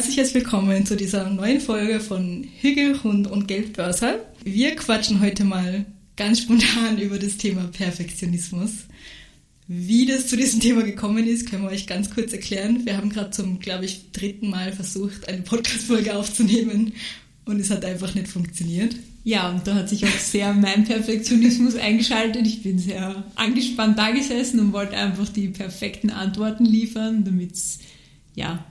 herzliches Willkommen zu dieser neuen Folge von Hügel, Hund und Geldbörse. Wir quatschen heute mal ganz spontan über das Thema Perfektionismus. Wie das zu diesem Thema gekommen ist, können wir euch ganz kurz erklären. Wir haben gerade zum, glaube ich, dritten Mal versucht, eine Podcast-Folge aufzunehmen und es hat einfach nicht funktioniert. Ja, und da hat sich auch sehr mein Perfektionismus eingeschaltet. Ich bin sehr angespannt da gesessen und wollte einfach die perfekten Antworten liefern, damit es ja,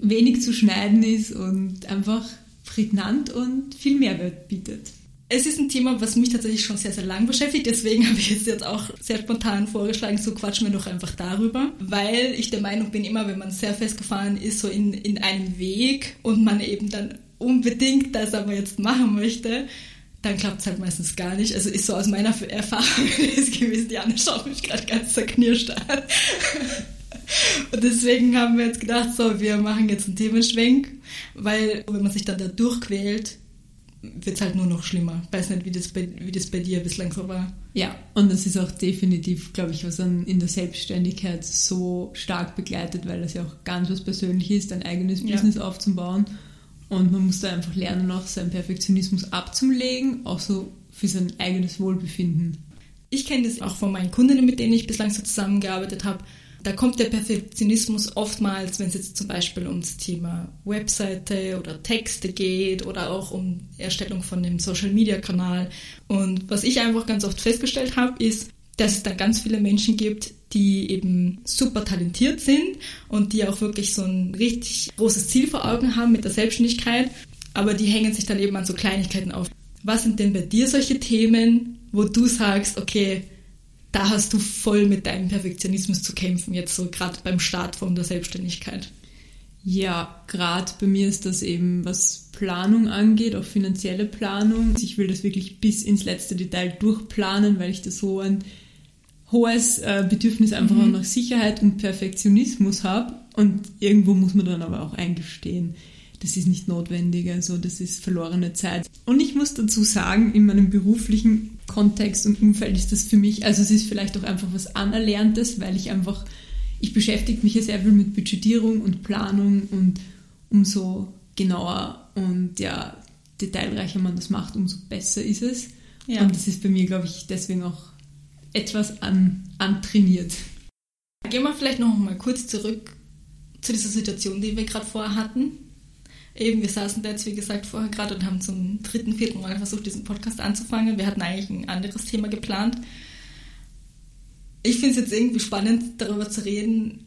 wenig zu schneiden ist und einfach prägnant und viel Mehrwert bietet. Es ist ein Thema, was mich tatsächlich schon sehr, sehr lang beschäftigt. Deswegen habe ich jetzt auch sehr spontan vorgeschlagen, so quatschen wir doch einfach darüber. Weil ich der Meinung bin, immer wenn man sehr festgefahren ist, so in, in einem Weg und man eben dann unbedingt das aber jetzt machen möchte, dann klappt es halt meistens gar nicht. Also ist so aus meiner Erfahrung ist gewesen, die Anne schaut mich gerade ganz zerknirscht an. Und deswegen haben wir jetzt gedacht, so, wir machen jetzt einen Themenschwenk, weil wenn man sich dann da durchquält, wird es halt nur noch schlimmer. Ich weiß nicht, wie das, bei, wie das bei dir bislang so war. Ja, und das ist auch definitiv, glaube ich, was dann in der Selbstständigkeit so stark begleitet, weil das ja auch ganz was Persönliches ist, ein eigenes ja. Business aufzubauen. Und man muss da einfach lernen, auch seinen Perfektionismus abzulegen, auch so für sein eigenes Wohlbefinden. Ich kenne das auch von meinen Kundinnen, mit denen ich bislang so zusammengearbeitet habe da kommt der Perfektionismus oftmals, wenn es jetzt zum Beispiel ums Thema Webseite oder Texte geht oder auch um Erstellung von einem Social-Media-Kanal. Und was ich einfach ganz oft festgestellt habe, ist, dass es da ganz viele Menschen gibt, die eben super talentiert sind und die auch wirklich so ein richtig großes Ziel vor Augen haben mit der Selbstständigkeit, aber die hängen sich dann eben an so Kleinigkeiten auf. Was sind denn bei dir solche Themen, wo du sagst, okay, da hast du voll mit deinem Perfektionismus zu kämpfen, jetzt so gerade beim Start von der Selbstständigkeit. Ja, gerade bei mir ist das eben, was Planung angeht, auch finanzielle Planung. Ich will das wirklich bis ins letzte Detail durchplanen, weil ich da so ein hohes äh, Bedürfnis einfach mhm. auch nach Sicherheit und Perfektionismus habe. Und irgendwo muss man dann aber auch eingestehen, das ist nicht notwendig, also das ist verlorene Zeit. Und ich muss dazu sagen, in meinem beruflichen Kontext und Umfeld ist das für mich, also es ist vielleicht auch einfach was Anerlerntes, weil ich einfach, ich beschäftige mich ja sehr viel mit Budgetierung und Planung und umso genauer und ja, detailreicher man das macht, umso besser ist es. Ja. Und das ist bei mir, glaube ich, deswegen auch etwas an, antrainiert. Gehen wir vielleicht noch mal kurz zurück zu dieser Situation, die wir gerade vorher hatten eben, wir saßen da jetzt, wie gesagt, vorher gerade und haben zum dritten, vierten Mal versucht, diesen Podcast anzufangen. Wir hatten eigentlich ein anderes Thema geplant. Ich finde es jetzt irgendwie spannend, darüber zu reden,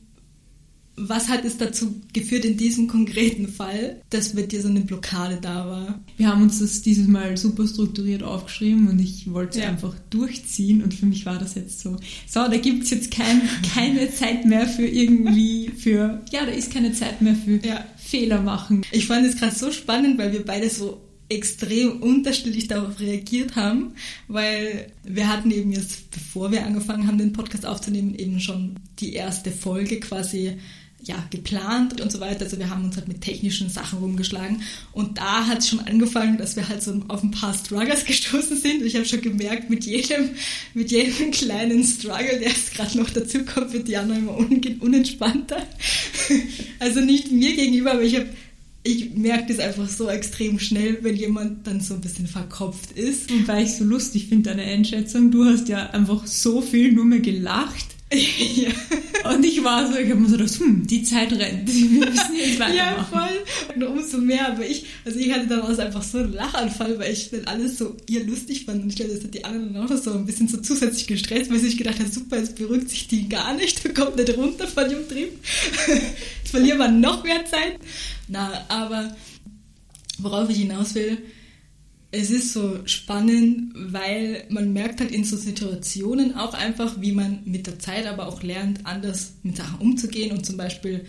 was hat es dazu geführt in diesem konkreten Fall, dass bei dir so eine Blockade da war? Wir haben uns das dieses Mal super strukturiert aufgeschrieben und ich wollte es ja. einfach durchziehen und für mich war das jetzt so, so, da gibt es jetzt kein, keine Zeit mehr für irgendwie, für, ja, da ist keine Zeit mehr für ja. Fehler machen. Ich fand es gerade so spannend, weil wir beide so extrem unterschiedlich darauf reagiert haben, weil wir hatten eben jetzt, bevor wir angefangen haben, den Podcast aufzunehmen, eben schon die erste Folge quasi ja, geplant und so weiter. Also wir haben uns halt mit technischen Sachen rumgeschlagen. Und da hat es schon angefangen, dass wir halt so auf ein paar Struggles gestoßen sind. Und ich habe schon gemerkt, mit jedem, mit jedem kleinen Struggle, der jetzt gerade noch dazu kommt, wird Jana immer un unentspannter. also nicht mir gegenüber, aber ich habe ich merke das einfach so extrem schnell, wenn jemand dann so ein bisschen verkopft ist. Und weil ich so lustig finde, deine Einschätzung, du hast ja einfach so viel nur mehr gelacht ja. Und ich war so, ich habe mir so gedacht, hm, die Zeit rennt, wir müssen jetzt weitermachen. Ja, voll. Und umso mehr, aber ich, also ich hatte daraus einfach so einen Lachanfall, weil ich dann alles so ihr lustig fand. Und ich glaube, das hat die anderen auch so ein bisschen so zusätzlich gestresst, weil ich gedacht habe, super, jetzt beruhigt sich die gar nicht, du kommst nicht runter von dem Trieb. Jetzt verlieren wir noch mehr Zeit. Na, aber worauf ich hinaus will, es ist so spannend, weil man merkt halt in so Situationen auch einfach, wie man mit der Zeit aber auch lernt, anders mit Sachen umzugehen und zum Beispiel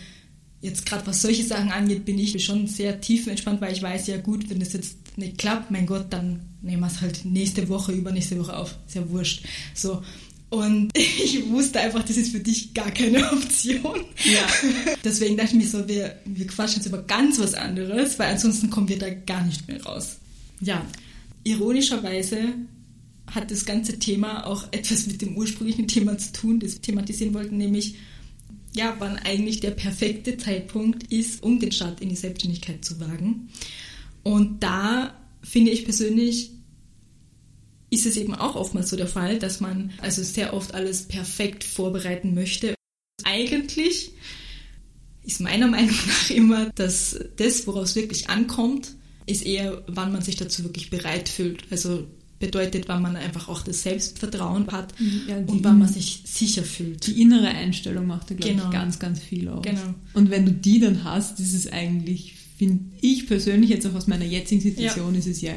jetzt gerade was solche Sachen angeht, bin ich schon sehr tiefenentspannt, weil ich weiß ja gut, wenn das jetzt nicht klappt, mein Gott, dann nehmen wir es halt nächste Woche, übernächste Woche auf. Ist ja wurscht. So. Und ich wusste einfach, das ist für dich gar keine Option. Ja. Deswegen dachte ich mir so, wir, wir quatschen jetzt über ganz was anderes, weil ansonsten kommen wir da gar nicht mehr raus ja, ironischerweise hat das ganze Thema auch etwas mit dem ursprünglichen Thema zu tun, das wir thematisieren wollten, nämlich ja, wann eigentlich der perfekte Zeitpunkt ist, um den Start in die Selbstständigkeit zu wagen. Und da finde ich persönlich, ist es eben auch oftmals so der Fall, dass man also sehr oft alles perfekt vorbereiten möchte. Eigentlich ist meiner Meinung nach immer, dass das, woraus es wirklich ankommt, ist eher, wann man sich dazu wirklich bereit fühlt. Also bedeutet, wann man einfach auch das Selbstvertrauen hat ja, und wann man sich sicher fühlt. Die innere Einstellung macht da, glaube genau. ich, ganz, ganz viel aus. Genau. Und wenn du die dann hast, ist es eigentlich, finde ich persönlich jetzt auch aus meiner jetzigen Situation, ja. ist es ja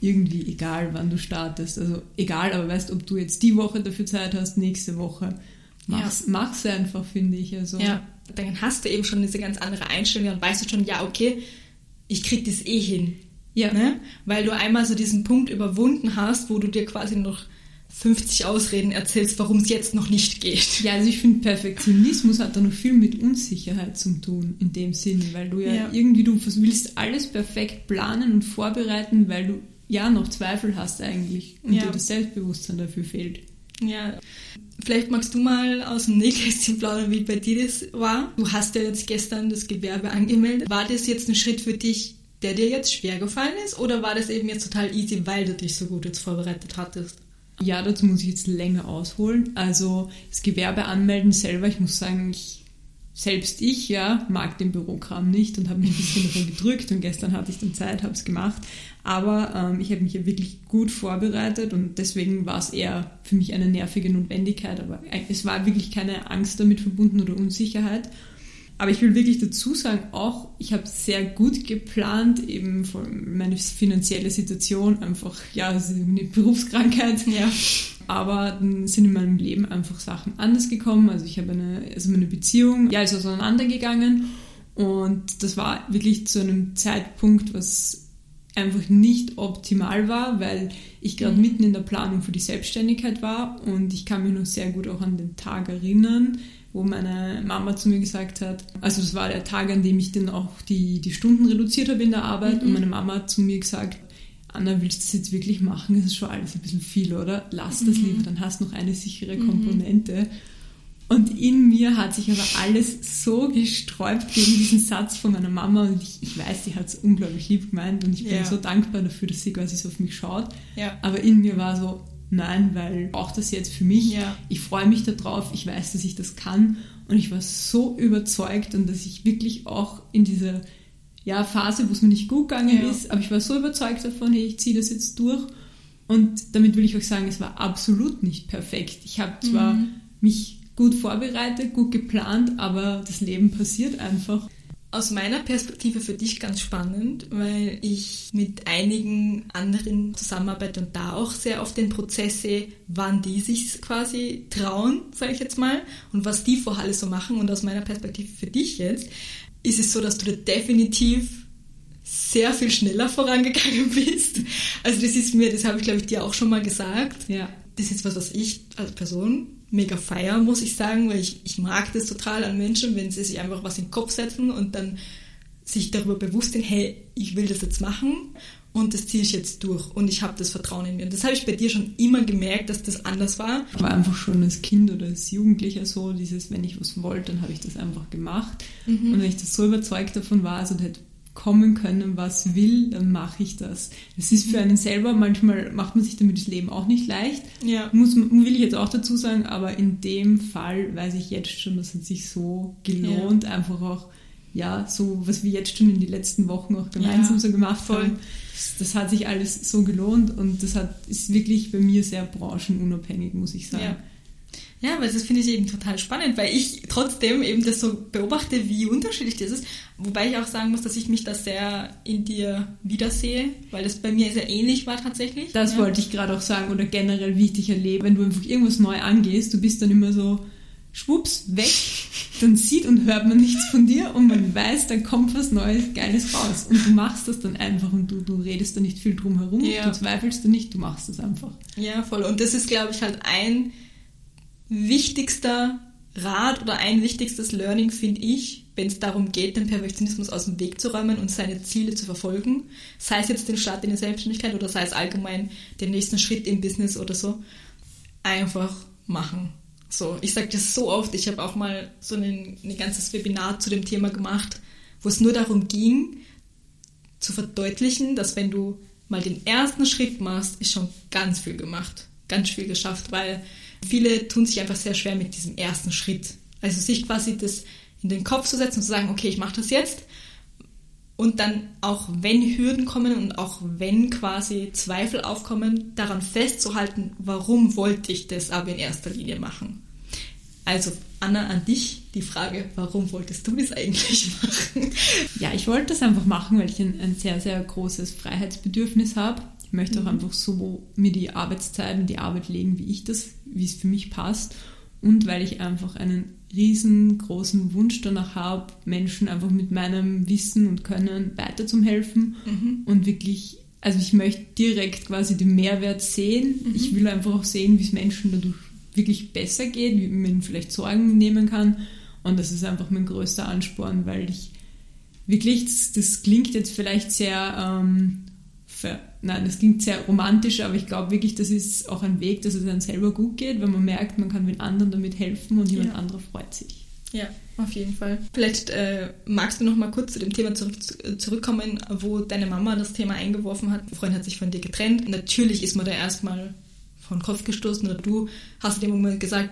irgendwie egal, wann du startest. Also egal, aber weißt, ob du jetzt die Woche dafür Zeit hast, nächste Woche. Mach's, ja. mach's einfach, finde ich. Also. Ja, dann hast du eben schon diese ganz andere Einstellung und weißt du schon, ja, okay, ich krieg das eh hin. Ja. Ne? Weil du einmal so diesen Punkt überwunden hast, wo du dir quasi noch 50 Ausreden erzählst, warum es jetzt noch nicht geht. Ja, also ich finde, Perfektionismus hat da noch viel mit Unsicherheit zu tun, in dem Sinne, weil du ja, ja, irgendwie, du willst alles perfekt planen und vorbereiten, weil du ja noch Zweifel hast eigentlich und ja. dir das Selbstbewusstsein dafür fehlt. Ja, vielleicht magst du mal aus dem Nähkästchen plaudern, wie bei dir das war. Du hast ja jetzt gestern das Gewerbe angemeldet. War das jetzt ein Schritt für dich, der dir jetzt schwer gefallen ist oder war das eben jetzt total easy, weil du dich so gut jetzt vorbereitet hattest? Ja, dazu muss ich jetzt länger ausholen. Also das Gewerbe anmelden selber, ich muss sagen, ich, selbst ich ja mag den Bürokram nicht und habe mich ein bisschen davon gedrückt und gestern hatte ich dann Zeit, habe es gemacht. Aber ähm, ich habe mich ja wirklich gut vorbereitet und deswegen war es eher für mich eine nervige Notwendigkeit. Aber es war wirklich keine Angst damit verbunden oder Unsicherheit. Aber ich will wirklich dazu sagen, auch ich habe sehr gut geplant, eben meine finanzielle Situation, einfach, ja, eine Berufskrankheit, ja. Aber dann sind in meinem Leben einfach Sachen anders gekommen. Also ich habe eine, also meine Beziehung, ja, ist auseinandergegangen. Und das war wirklich zu einem Zeitpunkt, was einfach nicht optimal war, weil ich gerade mhm. mitten in der Planung für die Selbstständigkeit war und ich kann mich noch sehr gut auch an den Tag erinnern, wo meine Mama zu mir gesagt hat, also das war der Tag, an dem ich dann auch die, die Stunden reduziert habe in der Arbeit mhm. und meine Mama hat zu mir gesagt, Anna, willst du das jetzt wirklich machen? Das ist schon alles ein bisschen viel, oder? Lass das mhm. lieber, dann hast du noch eine sichere mhm. Komponente. Und in mir hat sich aber alles so gesträubt gegen diesen Satz von meiner Mama und ich, ich weiß, sie hat es unglaublich lieb gemeint und ich bin ja. so dankbar dafür, dass sie quasi so auf mich schaut. Ja. Aber in mir war so, nein, weil brauche das jetzt für mich. Ja. Ich freue mich darauf, ich weiß, dass ich das kann. Und ich war so überzeugt und dass ich wirklich auch in dieser ja, Phase, wo es mir nicht gut gegangen ja. ist, aber ich war so überzeugt davon, hey, ich ziehe das jetzt durch. Und damit will ich euch sagen, es war absolut nicht perfekt. Ich habe zwar mhm. mich gut vorbereitet, gut geplant, aber das Leben passiert einfach aus meiner Perspektive für dich ganz spannend, weil ich mit einigen anderen zusammenarbeite und da auch sehr auf den Prozess sehe, wann die sich quasi trauen, sage ich jetzt mal, und was die vorher alles so machen. Und aus meiner Perspektive für dich jetzt ist es so, dass du da definitiv sehr viel schneller vorangegangen bist. Also das ist mir, das habe ich glaube ich dir auch schon mal gesagt. Ja. Das ist was, was ich als Person mega feiern, muss ich sagen, weil ich, ich mag das total an Menschen, wenn sie sich einfach was in den Kopf setzen und dann sich darüber bewusst sind, hey, ich will das jetzt machen und das ziehe ich jetzt durch und ich habe das Vertrauen in mir. Und das habe ich bei dir schon immer gemerkt, dass das anders war. Aber einfach schon als Kind oder als Jugendlicher so, dieses, wenn ich was wollte, dann habe ich das einfach gemacht. Mhm. Und wenn ich das so überzeugt davon war, also hätte kommen können, was will, dann mache ich das. Das ist für einen selber, manchmal macht man sich damit das Leben auch nicht leicht. Ja. Muss, will ich jetzt auch dazu sagen, aber in dem Fall weiß ich jetzt schon, das hat sich so gelohnt, ja. einfach auch, ja, so was wir jetzt schon in den letzten Wochen auch gemeinsam ja, so gemacht voll. haben. Das hat sich alles so gelohnt und das hat, ist wirklich bei mir sehr branchenunabhängig, muss ich sagen. Ja. Ja, weil das finde ich eben total spannend, weil ich trotzdem eben das so beobachte, wie unterschiedlich das ist. Wobei ich auch sagen muss, dass ich mich da sehr in dir wiedersehe, weil das bei mir sehr ähnlich war tatsächlich. Das ja. wollte ich gerade auch sagen oder generell, wie ich dich erlebe. Wenn du einfach irgendwas neu angehst, du bist dann immer so schwupps, weg, dann sieht und hört man nichts von dir und man weiß, dann kommt was Neues, Geiles raus. Und du machst das dann einfach und du, du redest da nicht viel drum herum, ja. du zweifelst da nicht, du machst das einfach. Ja, voll. Und das ist, glaube ich, halt ein wichtigster Rat oder ein wichtigstes Learning, finde ich, wenn es darum geht, den Perfektionismus aus dem Weg zu räumen und seine Ziele zu verfolgen, sei es jetzt den Start in die Selbstständigkeit oder sei es allgemein den nächsten Schritt im Business oder so, einfach machen. So, ich sage das so oft. Ich habe auch mal so ein, ein ganzes Webinar zu dem Thema gemacht, wo es nur darum ging, zu verdeutlichen, dass wenn du mal den ersten Schritt machst, ist schon ganz viel gemacht, ganz viel geschafft, weil viele tun sich einfach sehr schwer mit diesem ersten Schritt. Also sich quasi das in den Kopf zu setzen und zu sagen, okay, ich mache das jetzt. Und dann auch wenn Hürden kommen und auch wenn quasi Zweifel aufkommen, daran festzuhalten, warum wollte ich das aber in erster Linie machen. Also Anna, an dich die Frage, warum wolltest du das eigentlich machen? Ja, ich wollte das einfach machen, weil ich ein, ein sehr, sehr großes Freiheitsbedürfnis habe. Ich möchte mhm. auch einfach so mir die Arbeitszeit und die Arbeit legen, wie ich das, wie es für mich passt. Und weil ich einfach einen riesengroßen Wunsch danach habe, Menschen einfach mit meinem Wissen und Können weiter zum helfen mhm. und wirklich, also ich möchte direkt quasi den Mehrwert sehen. Mhm. Ich will einfach auch sehen, wie es Menschen dadurch wirklich besser geht, wie man vielleicht Sorgen nehmen kann. Und das ist einfach mein größter Ansporn, weil ich wirklich, das, das klingt jetzt vielleicht sehr, ähm, nein, das klingt sehr romantisch, aber ich glaube wirklich, das ist auch ein Weg, dass es einem selber gut geht, wenn man merkt, man kann den anderen damit helfen und jemand ja. anderer freut sich. Ja, auf jeden Fall. Vielleicht äh, magst du noch mal kurz zu dem Thema zurück, zurückkommen, wo deine Mama das Thema eingeworfen hat. Ein Freund hat sich von dir getrennt. Natürlich ist man da erstmal vor den Kopf gestoßen oder du hast in dem Moment gesagt,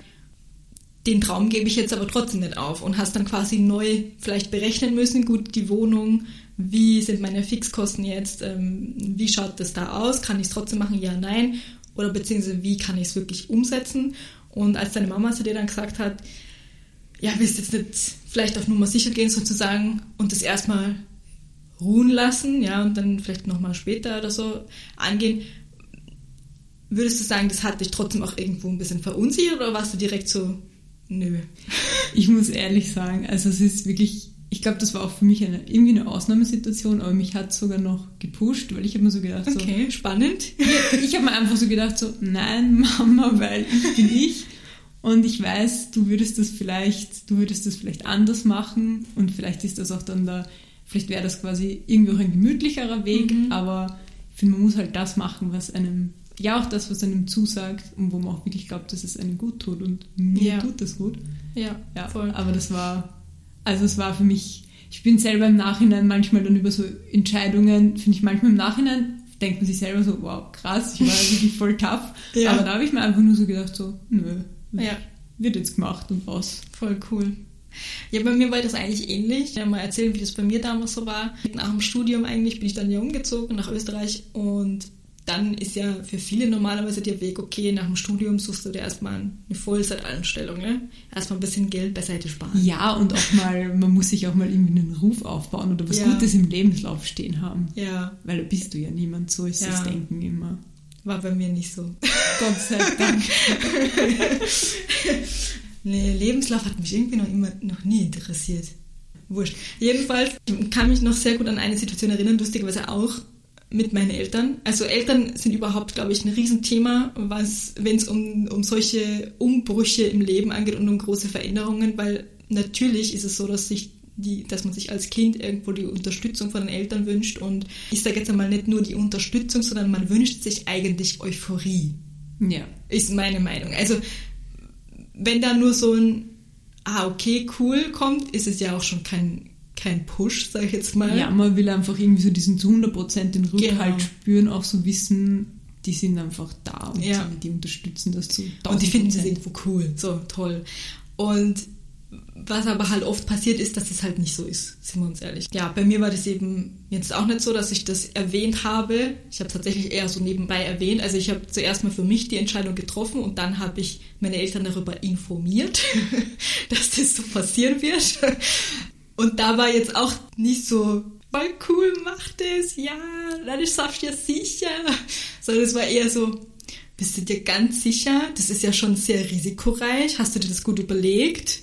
den Traum gebe ich jetzt aber trotzdem nicht auf und hast dann quasi neu vielleicht berechnen müssen, gut, die Wohnung, wie sind meine Fixkosten jetzt, ähm, wie schaut das da aus, kann ich es trotzdem machen, ja, nein, oder beziehungsweise wie kann ich es wirklich umsetzen. Und als deine Mama zu dir dann gesagt hat, ja, willst jetzt nicht vielleicht auf Nummer sicher gehen sozusagen und das erstmal ruhen lassen, ja, und dann vielleicht nochmal später oder so angehen, Würdest du sagen, das hat dich trotzdem auch irgendwo ein bisschen verunsichert oder warst du direkt so, nö? Ich muss ehrlich sagen, also es ist wirklich, ich glaube, das war auch für mich eine, irgendwie eine Ausnahmesituation, aber mich hat es sogar noch gepusht, weil ich habe mir so gedacht, so, okay, spannend. ich habe mir einfach so gedacht, so, nein, Mama, weil ich bin ich. Und ich weiß, du würdest das vielleicht, du würdest das vielleicht anders machen und vielleicht ist das auch dann da, vielleicht wäre das quasi irgendwie auch ein gemütlicherer Weg, mhm. aber ich finde, man muss halt das machen, was einem ja auch das, was einem zusagt und wo man auch wirklich glaubt, dass es einem gut tut und mir ja. tut das gut. Ja, ja, voll. Aber das war, also es war für mich, ich bin selber im Nachhinein manchmal dann über so Entscheidungen, finde ich manchmal im Nachhinein, denkt man sich selber so, wow, krass, ich war wirklich voll tough. Ja. Aber da habe ich mir einfach nur so gedacht, so, nö, ja. wird jetzt gemacht und aus. Voll cool. Ja, bei mir war das eigentlich ähnlich. Ich kann mal erzählen, wie das bei mir damals so war. Nach dem Studium eigentlich bin ich dann ja umgezogen nach Österreich und dann ist ja für viele normalerweise der Weg, okay, nach dem Studium suchst du dir erstmal eine Vollzeitanstellung, ne? Erstmal ein bisschen Geld beiseite sparen. Ja, und auch mal, man muss sich auch mal irgendwie einen Ruf aufbauen oder was ja. Gutes im Lebenslauf stehen haben. Ja. Weil da bist du ja niemand, so ist ja. das Denken immer. War bei mir nicht so. Gott sei Dank. nee, Lebenslauf hat mich irgendwie noch immer noch nie interessiert. Wurscht. Jedenfalls kann mich noch sehr gut an eine Situation erinnern, lustigerweise auch mit meinen Eltern. Also Eltern sind überhaupt, glaube ich, ein Riesenthema, was, wenn es um, um solche Umbrüche im Leben angeht und um große Veränderungen, weil natürlich ist es so, dass sich die, dass man sich als Kind irgendwo die Unterstützung von den Eltern wünscht und ich sage jetzt einmal nicht nur die Unterstützung, sondern man wünscht sich eigentlich Euphorie. Ja. Ist meine Meinung. Also wenn da nur so ein Ah, okay, cool kommt, ist es ja auch schon kein kein Push, sag ich jetzt mal. Ja, man will einfach irgendwie so diesen zu 100% den Rückhalt genau. spüren, auch so wissen, die sind einfach da und ja. die unterstützen das zu. Und die finden das irgendwo cool, so toll. Und was aber halt oft passiert ist, dass es halt nicht so ist, sind wir uns ehrlich. Ja, bei mir war das eben jetzt auch nicht so, dass ich das erwähnt habe. Ich habe tatsächlich eher so nebenbei erwähnt. Also ich habe zuerst mal für mich die Entscheidung getroffen und dann habe ich meine Eltern darüber informiert, dass das so passieren wird. Und da war jetzt auch nicht so, voll cool, mach das, ja, dann schaffst du ja sicher. Sondern es war eher so, bist du dir ganz sicher? Das ist ja schon sehr risikoreich. Hast du dir das gut überlegt?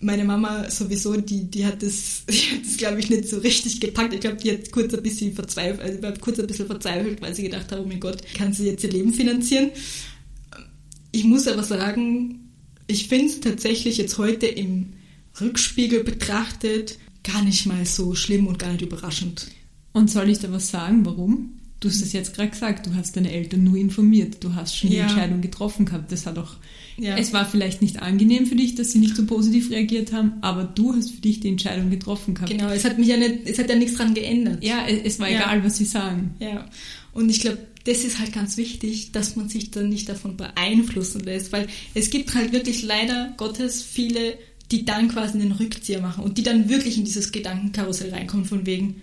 Meine Mama sowieso, die, die hat das, das glaube ich, nicht so richtig gepackt. Ich glaube, die hat kurz ein bisschen verzweifelt, also kurz ein bisschen verzweifelt, weil sie gedacht hat, oh mein Gott, kann sie jetzt ihr Leben finanzieren? Ich muss aber sagen, ich finde es tatsächlich jetzt heute im Rückspiegel betrachtet gar nicht mal so schlimm und gar nicht überraschend. Und soll ich da was sagen, warum? Du hast es jetzt gerade gesagt, du hast deine Eltern nur informiert, du hast schon die Ja. Entscheidung getroffen gehabt. Das hat auch, Ja. es war vielleicht nicht angenehm für dich, dass sie nicht so positiv reagiert haben, aber du hast für dich die Entscheidung getroffen gehabt. Genau, es hat mich ja nicht, es hat ja nichts dran geändert. Ja, es war Ja. egal, was sie sagen. Ja, und ich glaube, das ist halt ganz wichtig, dass man sich dann nicht davon beeinflussen lässt, weil es gibt halt wirklich leider Gottes viele, die dann quasi einen Rückzieher machen und die dann wirklich in dieses Gedankenkarussell reinkommen von wegen,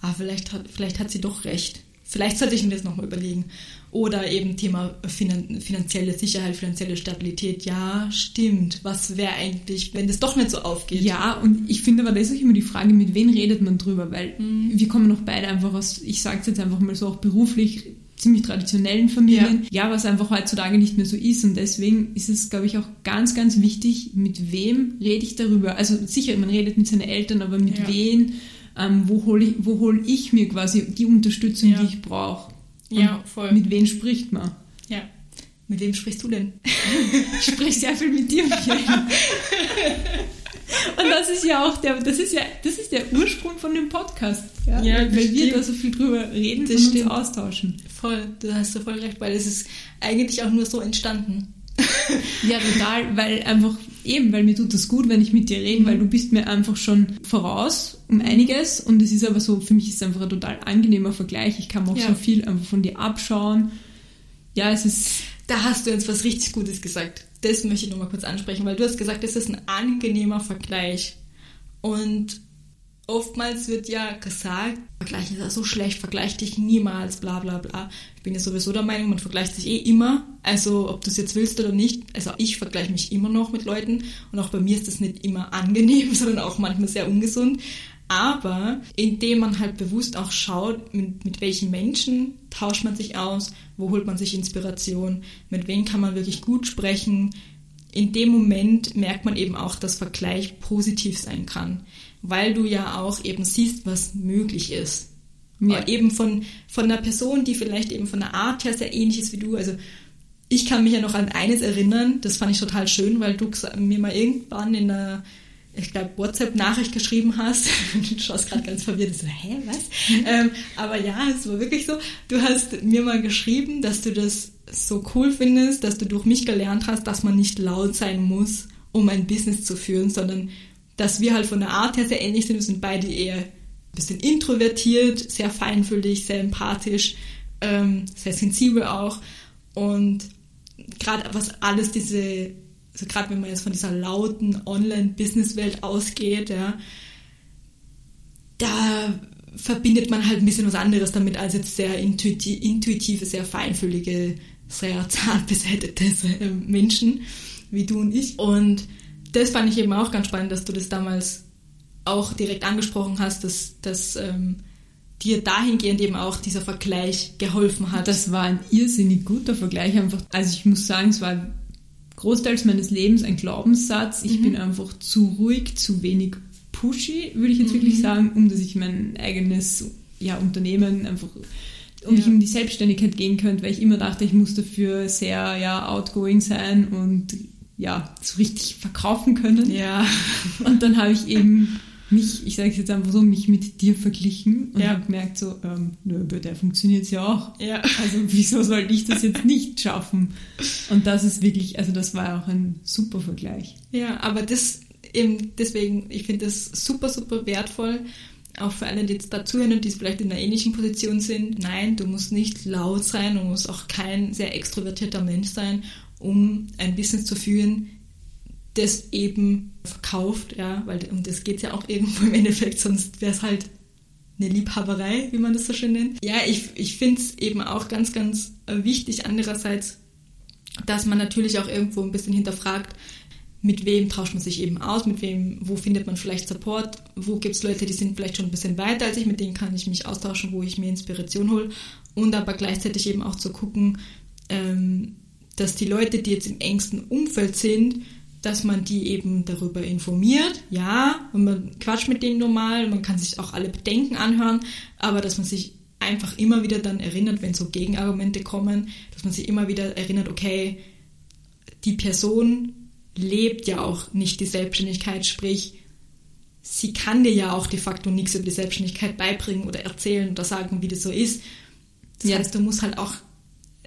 ah, vielleicht hat, vielleicht hat sie doch recht. Vielleicht sollte ich mir das nochmal überlegen. Oder eben Thema finan finanzielle Sicherheit, finanzielle Stabilität. Ja, stimmt. Was wäre eigentlich, wenn das doch nicht so aufgeht? Ja, und ich finde aber, das ist auch immer die Frage, mit wem redet man drüber, weil Mhm. wir kommen noch beide einfach aus, ich sage es jetzt einfach mal so, auch beruflich ziemlich traditionellen Familien. Ja. was einfach heutzutage nicht mehr so ist und deswegen ist es, glaube ich, auch ganz, ganz wichtig, mit wem rede ich darüber. Also sicher, man redet mit seinen Eltern, aber mit Ja. wen, ähm, wo hole ich, wo hol ich mir quasi die Unterstützung, Ja. die ich brauche. Ja, voll. Mit wem spricht man? Ja. Mit wem sprichst du denn? Ich spreche sehr viel mit dir, Michael. Und das ist ja auch der, das ist ja, das ist der Ursprung von dem Podcast. Ja, Ja, weil, wir da so viel drüber reden Das und stimmt. uns austauschen. Voll, da hast du voll recht, weil es ist eigentlich auch nur so entstanden. Ja, total, weil einfach eben, weil mir tut das gut, wenn ich mit dir rede, weil du bist mir einfach schon voraus um einiges und es ist aber so, für mich ist es einfach ein total angenehmer Vergleich. Ich kann mir auch Ja. so viel einfach von dir abschauen. Ja, es ist, Da hast du jetzt was richtig Gutes gesagt. Das möchte ich nochmal kurz ansprechen, weil du hast gesagt, das ist ein angenehmer Vergleich. Und oftmals wird ja gesagt, Vergleichen ist ja so schlecht, vergleich dich niemals, bla bla bla. Ich bin ja sowieso der Meinung, man vergleicht sich eh immer. Also ob du es jetzt willst oder nicht. Also ich vergleiche mich immer noch mit Leuten und auch bei mir ist das nicht immer angenehm, sondern auch manchmal sehr ungesund. Aber indem man halt bewusst auch schaut, mit, mit welchen Menschen tauscht man sich aus, wo holt man sich Inspiration, mit wem kann man wirklich gut sprechen. In dem Moment merkt man eben auch, dass Vergleich positiv sein kann, weil du ja auch eben siehst, was möglich ist. Ja. Eben von, von einer Person, die vielleicht eben von der Art her sehr ähnlich ist wie du. Also ich kann mich ja noch an eines erinnern, das fand ich total schön, weil du mir mal irgendwann in einer, ich glaube, WhatsApp-Nachricht geschrieben hast. Du schaust gerade ganz verwirrt. So, hä, was? ähm, aber ja, es war wirklich so. Du hast mir mal geschrieben, dass du das so cool findest, dass du durch mich gelernt hast, dass man nicht laut sein muss, um ein Business zu führen, sondern dass wir halt von der Art her sehr ähnlich sind. Wir sind beide eher ein bisschen introvertiert, sehr feinfühlig, sehr empathisch, ähm, sehr sensibel auch. Und gerade was alles diese, also gerade wenn man jetzt von dieser lauten Online-Business-Welt ausgeht, ja, da verbindet man halt ein bisschen was anderes damit als jetzt sehr intuiti intuitive, sehr feinfühlige, sehr zart beseitete äh, Menschen wie du und ich. Und das fand ich eben auch ganz spannend, dass du das damals auch direkt angesprochen hast, dass, dass ähm, dir dahingehend eben auch dieser Vergleich geholfen hat. Das war ein irrsinnig guter Vergleich einfach. Also ich muss sagen, es war großteils meines Lebens ein Glaubenssatz. Ich bin einfach zu ruhig, zu wenig pushy, würde ich jetzt wirklich sagen, um dass ich mein eigenes ja, Unternehmen einfach um ich Ja. in die Selbstständigkeit gehen könnte, weil ich immer dachte, ich muss dafür sehr ja, outgoing sein und ja, so richtig verkaufen können. ja, Und dann habe ich eben mich, ich sage es jetzt einfach so, mich mit dir verglichen und Ja. habe gemerkt, so, ähm, nö, bei der funktioniert es ja auch. ja. Also wieso sollte ich das jetzt nicht schaffen? Und das ist wirklich, also das war auch ein super Vergleich. Ja, aber das eben deswegen, ich finde das super, super wertvoll, auch für alle, die jetzt dazuhören und die vielleicht in einer ähnlichen Position sind. Nein, du musst nicht laut sein, du musst auch kein sehr extrovertierter Mensch sein, um ein Business zu führen, das eben verkauft, ja, weil um das geht ja auch irgendwo im Endeffekt, sonst wäre es halt eine Liebhaberei, wie man das so schön nennt. Ja, ich, ich finde es eben auch ganz, ganz äh, wichtig andererseits, dass man natürlich auch irgendwo ein bisschen hinterfragt, mit wem tauscht man sich eben aus, mit wem, wo findet man vielleicht Support, wo gibt es Leute, die sind vielleicht schon ein bisschen weiter als ich, mit denen kann ich mich austauschen, wo ich mir Inspiration hole und aber gleichzeitig eben auch zu gucken, ähm, dass die Leute, die jetzt im engsten Umfeld sind, dass man die eben darüber informiert, ja, und man quatscht mit denen normal, man kann sich auch alle Bedenken anhören, aber dass man sich einfach immer wieder dann erinnert, wenn so Gegenargumente kommen, dass man sich immer wieder erinnert, okay, die Person lebt ja auch nicht die Selbstständigkeit, sprich, sie kann dir ja auch de facto nichts über die Selbstständigkeit beibringen oder erzählen oder sagen, wie das so ist. Das Ja. heißt, du musst halt auch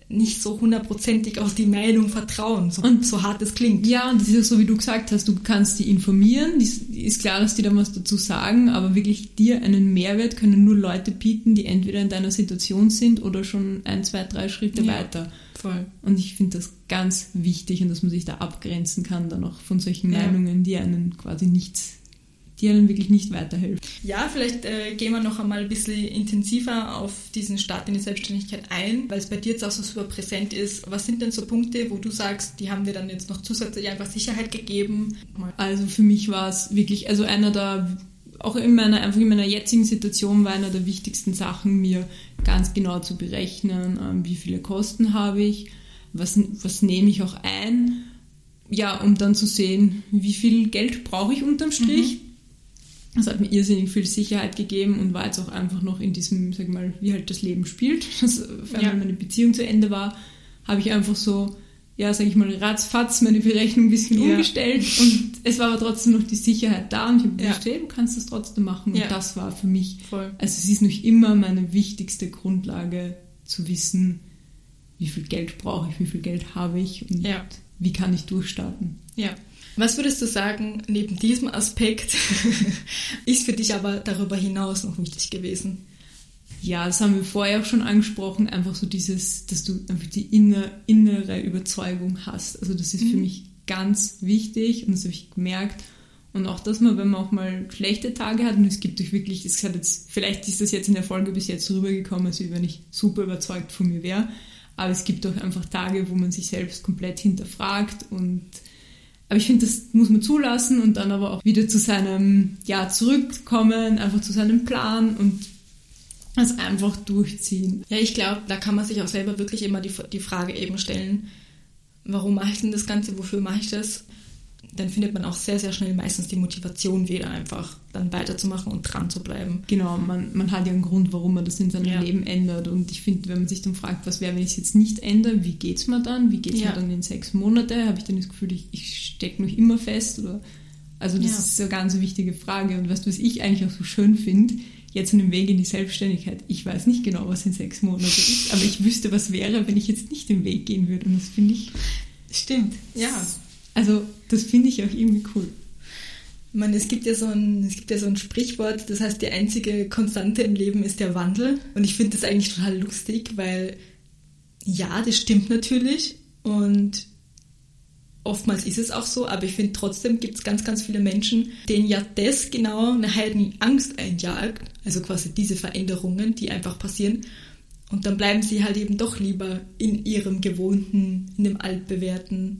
nicht so hundertprozentig auf die Meinung vertrauen, so, Und- so hart es klingt. Ja, und das ist auch so, wie du gesagt hast, du kannst die informieren, die ist- klar, dass die dann was dazu sagen, aber wirklich dir einen Mehrwert können nur Leute bieten, die entweder in deiner Situation sind oder schon ein, zwei, drei Schritte Ja. weiter. Voll. Und ich finde das ganz wichtig und dass man sich da abgrenzen kann dann auch von solchen Ja. Meinungen, die einen quasi nichts, die einem wirklich nicht weiterhelfen. Ja, vielleicht äh, gehen wir noch einmal ein bisschen intensiver auf diesen Start in die Selbstständigkeit ein, weil es bei dir jetzt auch so super präsent ist. Was sind denn so Punkte, wo du sagst, die haben dir dann jetzt noch zusätzlich einfach Sicherheit gegeben? Also für mich war es wirklich, also einer der, auch in meiner, einfach in meiner jetzigen Situation war einer der wichtigsten Sachen, mir ganz genau zu berechnen, ähm, wie viele Kosten habe ich, was, was nehme ich auch ein, ja, um dann zu sehen, wie viel Geld brauche ich unterm Strich. Das hat mir irrsinnig viel Sicherheit gegeben und war jetzt auch einfach noch in diesem, sag mal, wie halt das Leben spielt. Das, auf einmal Ja. meine Beziehung zu Ende war, habe ich einfach so, ja, sag ich mal, ratzfatz meine Berechnung ein bisschen Ja. umgestellt und es war aber trotzdem noch die Sicherheit da und ich habe Ja. gewusst, hey, du kannst das trotzdem machen Ja. und das war für mich, Voll. also es ist noch immer meine wichtigste Grundlage zu wissen, wie viel Geld brauche ich, wie viel Geld habe ich und Ja. wie kann ich durchstarten. Ja. Was würdest du sagen, neben diesem Aspekt ist für dich aber darüber hinaus noch wichtig gewesen? Ja, das haben wir vorher auch schon angesprochen, einfach so dieses, dass du einfach die inner, innere Überzeugung hast. Also das ist für mich ganz wichtig und das habe ich gemerkt. Und auch, dass man, wenn man auch mal schlechte Tage hat, und es gibt euch wirklich, es hat jetzt, vielleicht ist das jetzt in der Folge bis jetzt rübergekommen, als wenn ich super überzeugt von mir wäre, aber es gibt auch einfach Tage, wo man sich selbst komplett hinterfragt und aber ich finde, das muss man zulassen und dann aber auch wieder zu seinem, ja, zurückkommen, einfach zu seinem Plan und das einfach durchziehen. Ja, ich glaube, da kann man sich auch selber wirklich immer die, die Frage eben stellen, warum mache ich denn das Ganze, wofür mache ich das? Dann findet man auch sehr, sehr schnell meistens die Motivation wieder einfach, dann weiterzumachen und dran zu bleiben. Genau, man, man hat ja einen Grund, warum man das in seinem Ja. Leben ändert. Und ich finde, wenn man sich dann fragt, was wäre, wenn ich es jetzt nicht ändere, wie geht's mir dann? Wie geht's Ja. mir dann in sechs Monate? Habe ich dann das Gefühl, ich, ich stecke noch immer fest? Oder? Also das Ja. ist eine ganz wichtige Frage. Und weißt du, was ich eigentlich auch so schön finde? Jetzt dem Weg in die Selbstständigkeit. Ich weiß nicht genau, was in sechs Monaten ist, aber ich wüsste, was wäre, wenn ich jetzt nicht den Weg gehen würde. Und das finde ich, Stimmt, ja. Also das finde ich auch irgendwie cool. Ich meine, es gibt ja so ein, es gibt ja so ein Sprichwort, das heißt, die einzige Konstante im Leben ist der Wandel. Und ich finde das eigentlich total lustig, weil ja, das stimmt natürlich und oftmals ist es auch so, aber ich finde trotzdem gibt es ganz, ganz viele Menschen, denen ja das genau eine heiden Angst einjagt, also quasi diese Veränderungen, die einfach passieren. Und dann bleiben sie halt eben doch lieber in ihrem gewohnten, in dem altbewährten,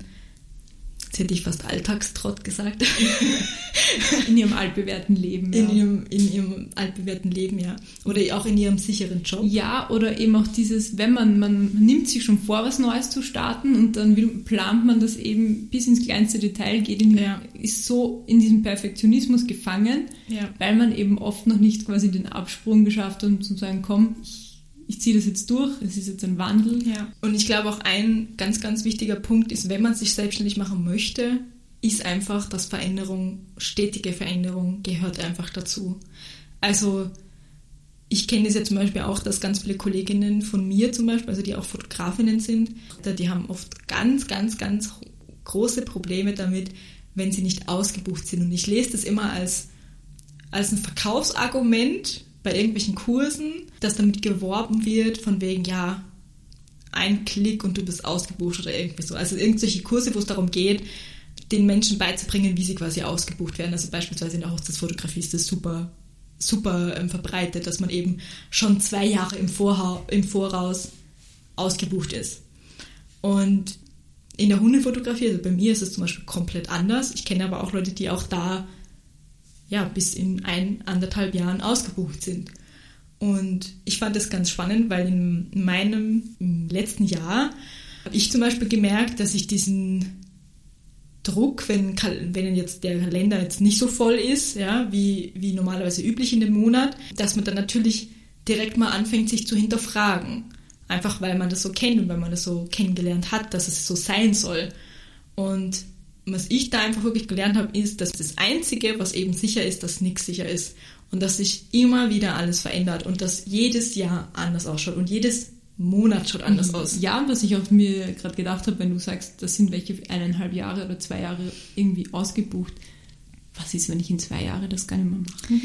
jetzt hätte ich fast Alltagstrott gesagt, In ihrem altbewährten Leben. in, ja. ihrem, in ihrem altbewährten Leben, ja. Oder auch in ihrem sicheren Job. Ja, oder eben auch dieses, wenn man, man nimmt sich schon vor, was Neues zu starten und dann plant man das eben bis ins kleinste Detail, geht in, Ja. ist so in diesem Perfektionismus gefangen, Ja. weil man eben oft noch nicht quasi den Absprung geschafft hat, um zu sagen, komm, ich, ich ziehe das jetzt durch, es ist jetzt ein Wandel. Ja. Und ich glaube auch ein ganz, ganz wichtiger Punkt ist, wenn man sich selbstständig machen möchte, ist einfach, dass Veränderung, stetige Veränderung gehört einfach dazu. Also ich kenne das ja zum Beispiel auch, dass ganz viele Kolleginnen von mir zum Beispiel, also die auch Fotografinnen sind, die haben oft ganz, ganz, ganz große Probleme damit, wenn sie nicht ausgebucht sind. Und ich lese das immer als, als ein Verkaufsargument bei irgendwelchen Kursen, dass damit geworben wird, von wegen, ja, ein Klick und du bist ausgebucht oder irgendwie so. Also irgendwelche Kurse, wo es darum geht, den Menschen beizubringen, wie sie quasi ausgebucht werden. Also beispielsweise in der Hochzeitsfotografie ist das super, super ähm, verbreitet, dass man eben schon zwei Jahre im, Vorha im Voraus ausgebucht ist. Und in der Hundefotografie, also bei mir ist es zum Beispiel komplett anders. Ich kenne aber auch Leute, die auch da ja, bis in ein, anderthalb Jahren ausgebucht sind. Und ich fand das ganz spannend, weil in meinem im letzten Jahr habe ich zum Beispiel gemerkt, dass ich diesen Druck, wenn, wenn jetzt der Kalender jetzt nicht so voll ist, ja, wie, wie normalerweise üblich in dem Monat, dass man dann natürlich direkt mal anfängt, sich zu hinterfragen. Einfach weil man das so kennt und weil man das so kennengelernt hat, dass es so sein soll. Und was ich da einfach wirklich gelernt habe, ist, dass das Einzige, was eben sicher ist, dass nichts sicher ist. Und dass sich immer wieder alles verändert und dass jedes Jahr anders ausschaut und jedes Monat schaut anders aus. Ja, und was ich auch mir gerade gedacht habe, wenn du sagst, das sind welche eineinhalb Jahre oder zwei Jahre irgendwie ausgebucht. Was ist, wenn ich in zwei Jahren das gar nicht mehr mache?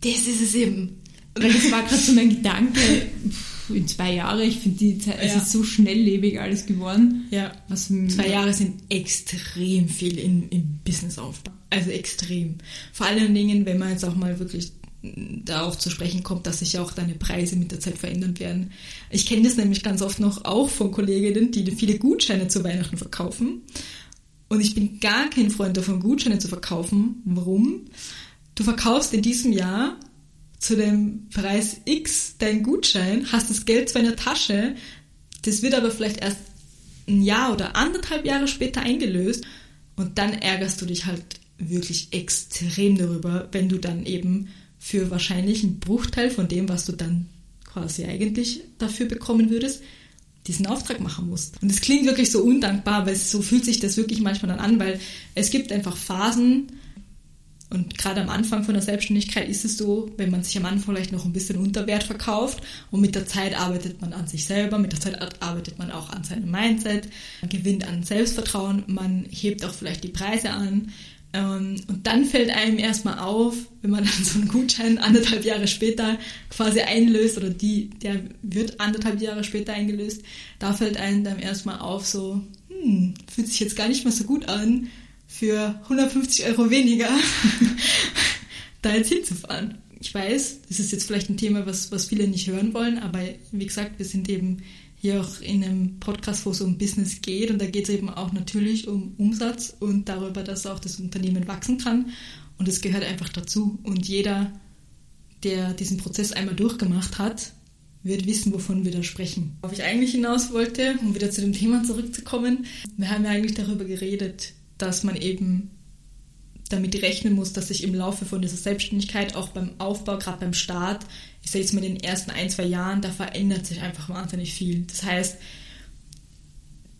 Das ist es eben. Weil das war gerade so mein Gedanke, in zwei Jahren, ich finde die Zeit, es Ja. ist so schnelllebig alles geworden. Ja. Was Zwei Jahre sind extrem viel in, im Businessaufbau. Also extrem. Vor allen Dingen, wenn man jetzt auch mal wirklich darauf zu sprechen kommt, dass sich ja auch deine Preise mit der Zeit verändern werden. Ich kenne das nämlich ganz oft noch auch von Kolleginnen, die viele Gutscheine zu Weihnachten verkaufen. Und ich bin gar kein Freund davon, Gutscheine zu verkaufen. Warum? Du verkaufst in diesem Jahr zu dem Preis X deinen Gutschein, hast das Geld zwar in der Tasche, das wird aber vielleicht erst ein Jahr oder anderthalb Jahre später eingelöst und dann ärgerst du dich halt wirklich extrem darüber, wenn du dann eben für wahrscheinlich einen Bruchteil von dem, was du dann quasi eigentlich dafür bekommen würdest, diesen Auftrag machen musst. Und es klingt wirklich so undankbar, es, so fühlt sich das wirklich manchmal dann an, weil es gibt einfach Phasen, und gerade am Anfang von der Selbstständigkeit ist es so, wenn man sich am Anfang vielleicht noch ein bisschen unter Wert verkauft und mit der Zeit arbeitet man an sich selber, mit der Zeit arbeitet man auch an seinem Mindset, man gewinnt an Selbstvertrauen, man hebt auch vielleicht die Preise an. Ähm, und dann fällt einem erstmal auf, wenn man dann so einen Gutschein anderthalb Jahre später quasi einlöst oder die, der wird anderthalb Jahre später eingelöst, da fällt einem dann erstmal auf so, hm, fühlt sich jetzt gar nicht mehr so gut an, für 150 Euro weniger da jetzt hinzufahren. Ich weiß, das ist jetzt vielleicht ein Thema, was, was viele nicht hören wollen, aber wie gesagt, wir sind eben hier auch in einem Podcast, wo es um Business geht und da geht es eben auch natürlich um Umsatz und darüber, dass auch das Unternehmen wachsen kann und es gehört einfach dazu und jeder, der diesen Prozess einmal durchgemacht hat, wird wissen, wovon wir da sprechen. Worauf ich eigentlich hinaus wollte, um wieder zu dem Thema zurückzukommen, wir haben ja eigentlich darüber geredet, dass man eben damit rechnen muss, dass sich im Laufe von dieser Selbstständigkeit, auch beim Aufbau, gerade beim Start, ich sage jetzt mal in den ersten ein, zwei Jahren, da verändert sich einfach wahnsinnig viel. Das heißt,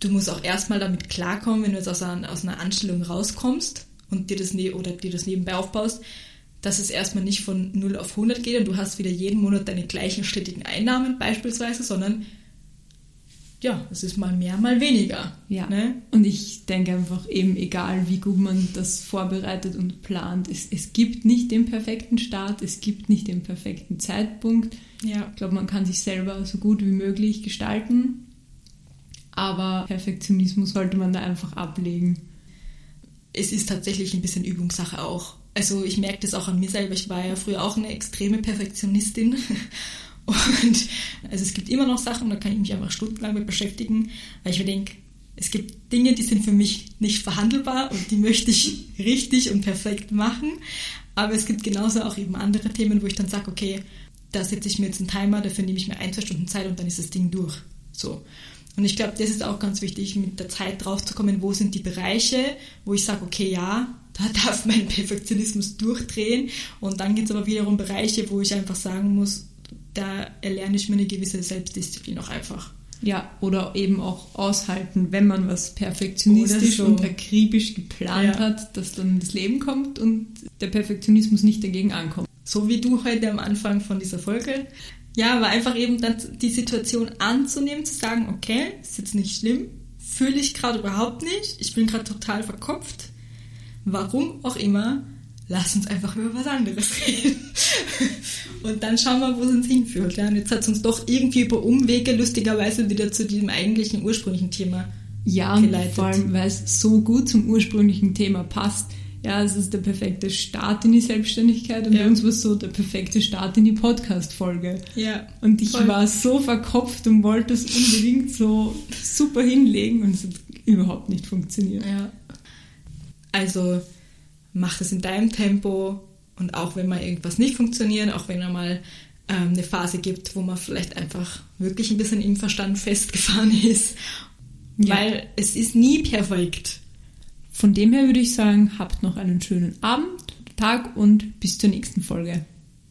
du musst auch erstmal damit klarkommen, wenn du jetzt aus einer, aus einer Anstellung rauskommst und dir das, ne oder dir das nebenbei aufbaust, dass es erstmal nicht von 0 auf 100 geht und du hast wieder jeden Monat deine gleichen stetigen Einnahmen beispielsweise, sondern ja, es ist mal mehr, mal weniger. Ja. Ne? Und ich denke einfach eben, egal wie gut man das vorbereitet und plant, es, es gibt nicht den perfekten Start, es gibt nicht den perfekten Zeitpunkt. Ja. Ich glaube, man kann sich selber so gut wie möglich gestalten, aber Perfektionismus sollte man da einfach ablegen. es ist tatsächlich ein bisschen Übungssache auch. Also ich merke das auch an mir selber. Ich war ja früher auch eine extreme Perfektionistin. Und also es gibt immer noch Sachen, da kann ich mich einfach stundenlang mit beschäftigen, weil ich mir denke, es gibt Dinge, die sind für mich nicht verhandelbar und die möchte ich richtig und perfekt machen. Aber es gibt genauso auch eben andere Themen, wo ich dann sage, okay, da setze ich mir jetzt einen Timer, dafür nehme ich mir ein, zwei Stunden Zeit und dann ist das Ding durch. So. Und ich glaube, das ist auch ganz wichtig, mit der Zeit draufzukommen, wo sind die Bereiche, wo ich sage, okay, ja, da darf mein Perfektionismus durchdrehen. Und dann gibt es aber wiederum Bereiche, wo ich einfach sagen muss, da erlerne ich mir eine gewisse Selbstdisziplin auch einfach. Ja, oder eben auch aushalten, wenn man was perfektionistisch so. und akribisch geplant Ja. hat, dass dann das Leben kommt und der Perfektionismus nicht dagegen ankommt. So wie du heute am Anfang von dieser Folge. Ja, aber einfach eben dann die Situation anzunehmen, zu sagen, okay, ist jetzt nicht schlimm, fühle ich gerade überhaupt nicht, ich bin gerade total verkopft. Warum auch immer, lass uns einfach über was anderes reden. Und dann schauen wir, wo es uns hinführt. Ja, und jetzt hat es uns doch irgendwie über Umwege lustigerweise wieder zu diesem eigentlichen ursprünglichen Thema Ja, geleitet. vor allem, weil es so gut zum ursprünglichen Thema passt. Ja, es ist der perfekte Start in die Selbstständigkeit und Ja. bei uns war es so der perfekte Start in die Podcast-Folge. Ja. Und ich Voll. war so verkopft und wollte es unbedingt so super hinlegen und es hat überhaupt nicht funktioniert. Ja. Also mach das in deinem Tempo und auch wenn mal irgendwas nicht funktioniert, auch wenn er mal ähm, eine Phase gibt, wo man vielleicht einfach wirklich ein bisschen im Verstand festgefahren ist, Ja. weil es ist nie perfekt. Von dem her würde ich sagen, habt noch einen schönen Abend, Tag und bis zur nächsten Folge.